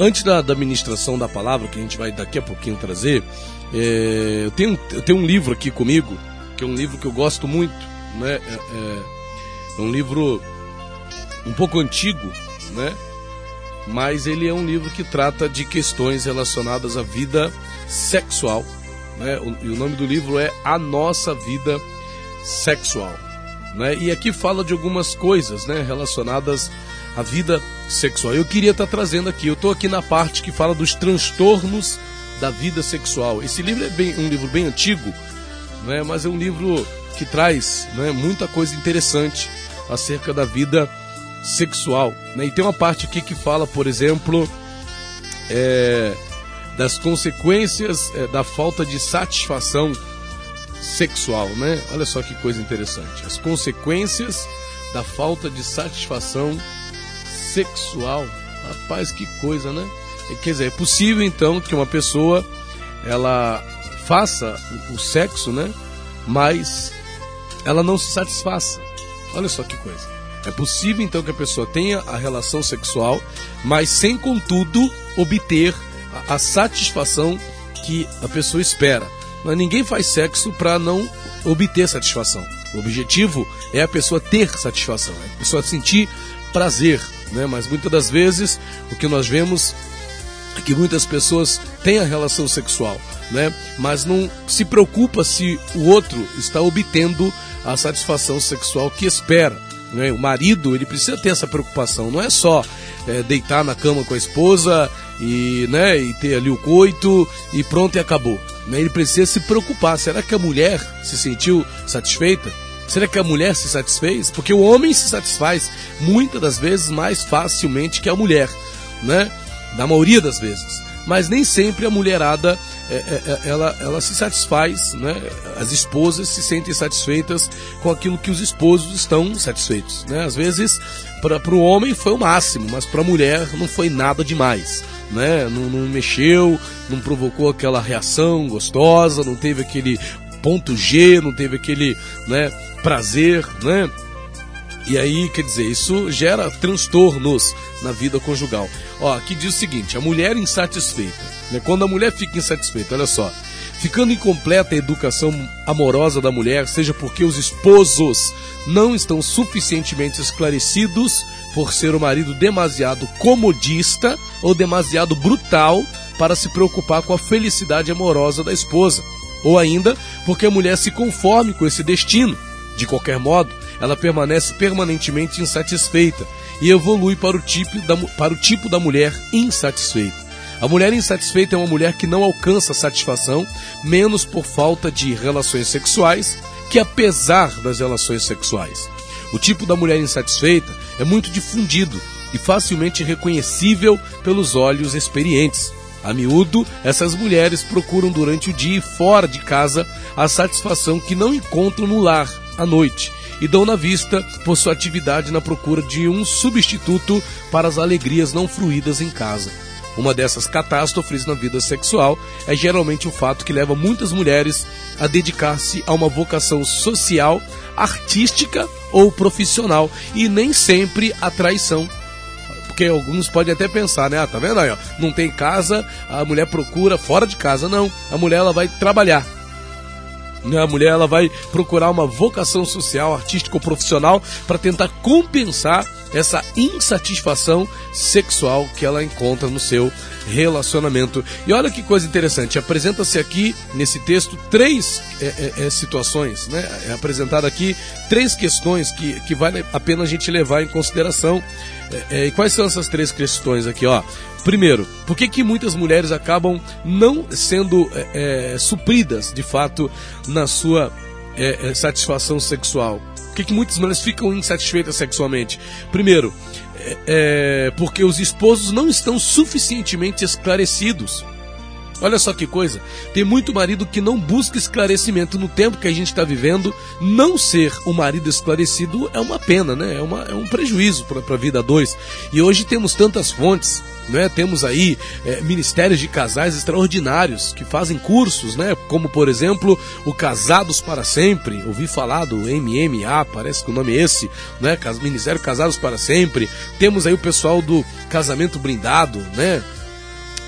Antes da, da ministração da palavra, que a gente vai daqui a pouquinho trazer, é, eu, tenho, eu tenho um livro aqui comigo, que é um livro que eu gosto muito, né? É, é, é um livro um pouco antigo, né? Mas ele é um livro que trata de questões relacionadas à vida sexual, né? O, e o nome do livro é A Nossa Vida Sexual, né? E aqui fala de algumas coisas, né? Relacionadas à vida sexual. Eu queria estar trazendo aqui, eu estou aqui na parte que fala dos transtornos da vida sexual. Esse livro é bem, um livro bem antigo, né, mas é um livro que traz né, muita coisa interessante acerca da vida sexual. Né? E tem uma parte aqui que fala, por exemplo, é, das consequências é, da falta de satisfação sexual. Né? Olha só que coisa interessante. As consequências da falta de satisfação sexual. Rapaz, que coisa, né? Quer dizer, é possível então que uma pessoa ela faça o sexo, né? Mas ela não se satisfaça. Olha só que coisa. É possível então que a pessoa tenha a relação sexual, mas sem contudo obter a, a satisfação que a pessoa espera. Mas ninguém faz sexo para não obter satisfação. O objetivo é a pessoa ter satisfação, é a pessoa sentir prazer, né? Mas muitas das vezes o que nós vemos é que muitas pessoas têm a relação sexual, né? Mas não se preocupa se o outro está obtendo a satisfação sexual que espera. Né? O marido ele precisa ter essa preocupação, não é só é, deitar na cama com a esposa e, né, e ter ali o coito e pronto e acabou. Né? Ele precisa se preocupar. Será que a mulher se sentiu satisfeita? Será que a mulher se satisfez? Porque o homem se satisfaz muitas das vezes mais facilmente que a mulher, né? Da maioria das vezes. Mas nem sempre a mulherada é, é, é, ela, ela se satisfaz, né? As esposas se sentem satisfeitas com aquilo que os esposos estão satisfeitos, né? Às vezes para o homem foi o máximo, mas para a mulher não foi nada demais. Né? Não, não, mexeu, não provocou aquela reação gostosa, não teve aquele ponto G, não teve aquele né, prazer, né? E aí, quer dizer, isso gera transtornos na vida conjugal. Ó, aqui diz o seguinte: a mulher insatisfeita. Né? Quando a mulher fica insatisfeita, olha só. Ficando incompleta a educação amorosa da mulher, seja porque os esposos não estão suficientemente esclarecidos por ser o marido demasiado comodista ou demasiado brutal para se preocupar com a felicidade amorosa da esposa ou ainda porque a mulher se conforme com esse destino. De qualquer modo, ela permanece permanentemente insatisfeita e evolui para o tipo da, para o tipo da mulher insatisfeita. A mulher insatisfeita é uma mulher que não alcança satisfação, menos por falta de relações sexuais, que apesar das relações sexuais. O tipo da mulher insatisfeita é muito difundido e facilmente reconhecível pelos olhos experientes. A miúdo, essas mulheres procuram durante o dia e fora de casa a satisfação que não encontram no lar, à noite, e dão na vista por sua atividade na procura de um substituto para as alegrias não fruídas em casa. Uma dessas catástrofes na vida sexual é geralmente o fato que leva muitas mulheres a dedicar-se a uma vocação social, artística ou profissional e nem sempre a traição porque alguns podem até pensar, né? Ah, tá vendo aí, ó? Não tem casa, a mulher procura fora de casa. Não, a mulher ela vai trabalhar. Né? A mulher ela vai procurar uma vocação social, artística ou profissional para tentar compensar essa insatisfação sexual que ela encontra no seu relacionamento. E olha que coisa interessante, apresenta-se aqui nesse texto três é, é, é, situações, né? É apresentado aqui três questões que, que vale a pena a gente levar em consideração. É, é, e quais são essas três questões aqui, ó? Primeiro, por que, que muitas mulheres acabam não sendo é, supridas de fato na sua satisfação sexual? Por que, que muitas mulheres ficam insatisfeitas sexualmente? Primeiro, é, é, porque os esposos não estão suficientemente esclarecidos. Olha só que coisa. Tem muito marido que não busca esclarecimento no tempo que a gente está vivendo. Não ser um marido esclarecido é uma pena, né? É, uma, é um prejuízo para a vida dois. E hoje temos tantas fontes né? Temos aí é, ministérios de casais extraordinários que fazem cursos, né? como por exemplo o Casados para Sempre. Ouvi falar do MMA, parece que o nome é esse, né? Ministério Casados para Sempre. Temos aí o pessoal do Casamento Brindado, né?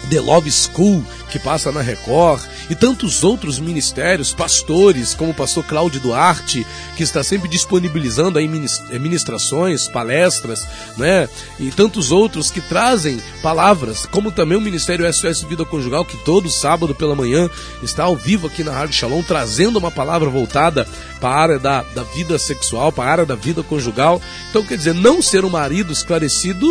The Love School, que passa na Record, e tantos outros ministérios, pastores, como o pastor Cláudio Duarte, que está sempre disponibilizando aí eh, ministrações, palestras, né? E tantos outros que trazem palavras, como também o Ministério SOS Vida Conjugal, que todo sábado pela manhã está ao vivo aqui na Rádio Shalom, trazendo uma palavra voltada para a área da, da vida sexual, para a área da vida conjugal. Então, quer dizer, não ser um marido esclarecido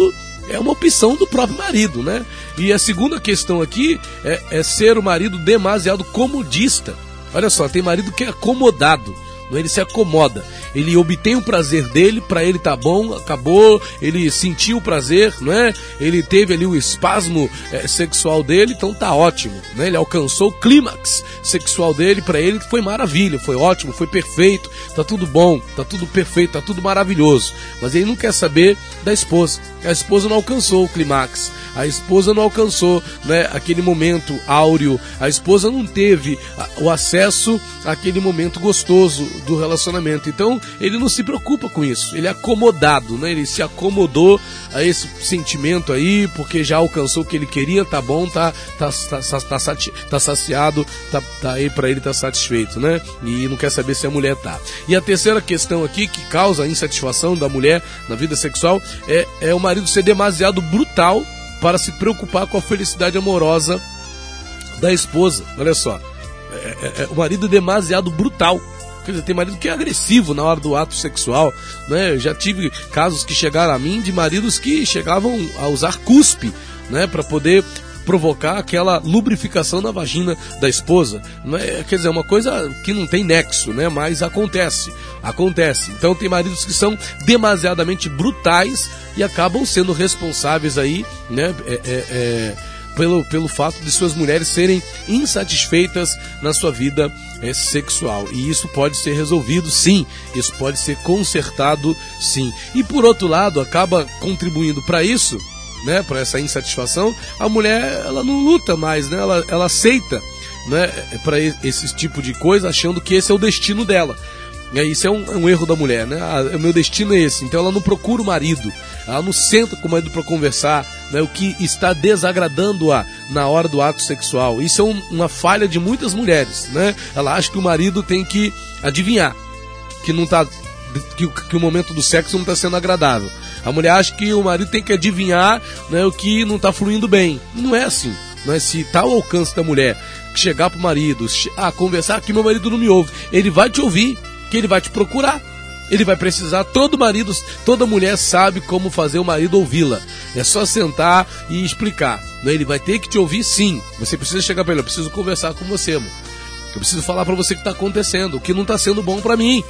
é uma opção do próprio marido, né? E a segunda questão aqui é, é ser o marido demasiado comodista. Olha só, tem marido que é acomodado. Não, ele se acomoda, ele obtém o prazer dele, para ele tá bom, acabou, ele sentiu o prazer, não é? Ele teve ali o espasmo é, sexual dele, então tá ótimo, né? Ele alcançou o clímax sexual dele, para ele foi maravilha, foi ótimo, foi perfeito, tá tudo bom, tá tudo perfeito, tá tudo maravilhoso. Mas ele não quer saber da esposa. A esposa não alcançou o clímax a esposa não alcançou né, aquele momento áureo, a esposa não teve o acesso àquele momento gostoso do relacionamento. Então ele não se preocupa com isso, ele é acomodado, né? ele se acomodou a esse sentimento aí, porque já alcançou o que ele queria, tá bom, tá, tá, tá, tá, tá, tá saciado, tá, tá aí para ele tá satisfeito, né? E não quer saber se a mulher tá. E a terceira questão aqui que causa a insatisfação da mulher na vida sexual é, é o marido ser demasiado brutal para se preocupar com a felicidade amorosa da esposa. Olha só, é, é, é o marido demasiado brutal. Quer dizer, tem marido que é agressivo na hora do ato sexual, né? Eu já tive casos que chegaram a mim de maridos que chegavam a usar cuspe, né, para poder provocar aquela lubrificação na vagina da esposa. É, quer dizer, é uma coisa que não tem nexo, né? Mas acontece, acontece. Então tem maridos que são demasiadamente brutais e acabam sendo responsáveis aí, né? É, é, é, pelo, pelo fato de suas mulheres serem insatisfeitas na sua vida é, sexual. E isso pode ser resolvido, sim. Isso pode ser consertado, sim. E por outro lado, acaba contribuindo para isso né, para essa insatisfação, a mulher ela não luta mais, né? Ela, ela aceita, né, para esse tipo de coisa, achando que esse é o destino dela. É, isso é um, é um, erro da mulher, né? Ah, o meu destino é esse. Então ela não procura o marido, ela não senta com o marido para conversar, né? O que está desagradando-a na hora do ato sexual. Isso é um, uma falha de muitas mulheres, né? Ela acha que o marido tem que adivinhar que não está que, que o momento do sexo não está sendo agradável. A mulher acha que o marido tem que adivinhar né, o que não está fluindo bem. Não é assim. Não é se está ao alcance da mulher chegar pro marido, ah, conversar que meu marido não me ouve. Ele vai te ouvir, que ele vai te procurar. Ele vai precisar, todo marido, toda mulher sabe como fazer o marido ouvi-la. É só sentar e explicar. Né? Ele vai ter que te ouvir sim. Você precisa chegar para ele, eu preciso conversar com você, amor. Eu preciso falar para você o que está acontecendo, o que não está sendo bom para mim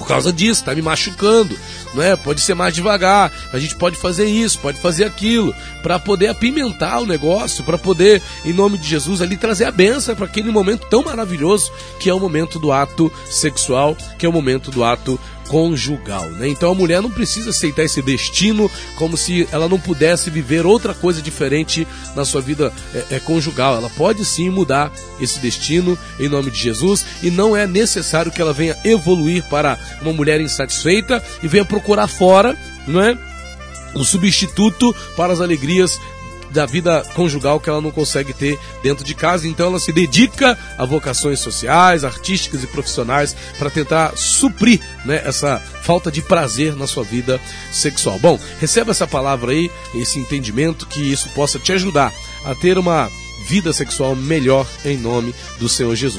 por causa disso, tá me machucando, não é? Pode ser mais devagar, a gente pode fazer isso, pode fazer aquilo, para poder apimentar o negócio, para poder, em nome de Jesus, ali trazer a benção para aquele momento tão maravilhoso que é o momento do ato sexual, que é o momento do ato conjugal, né? Então a mulher não precisa aceitar esse destino como se ela não pudesse viver outra coisa diferente na sua vida é, é, conjugal. Ela pode sim mudar esse destino em nome de Jesus e não é necessário que ela venha evoluir para uma mulher insatisfeita e venha procurar fora, não é? um substituto para as alegrias da vida conjugal que ela não consegue ter dentro de casa. Então ela se dedica a vocações sociais, artísticas e profissionais para tentar suprir né, essa falta de prazer na sua vida sexual. Bom, receba essa palavra aí, esse entendimento, que isso possa te ajudar a ter uma vida sexual melhor em nome do Senhor Jesus.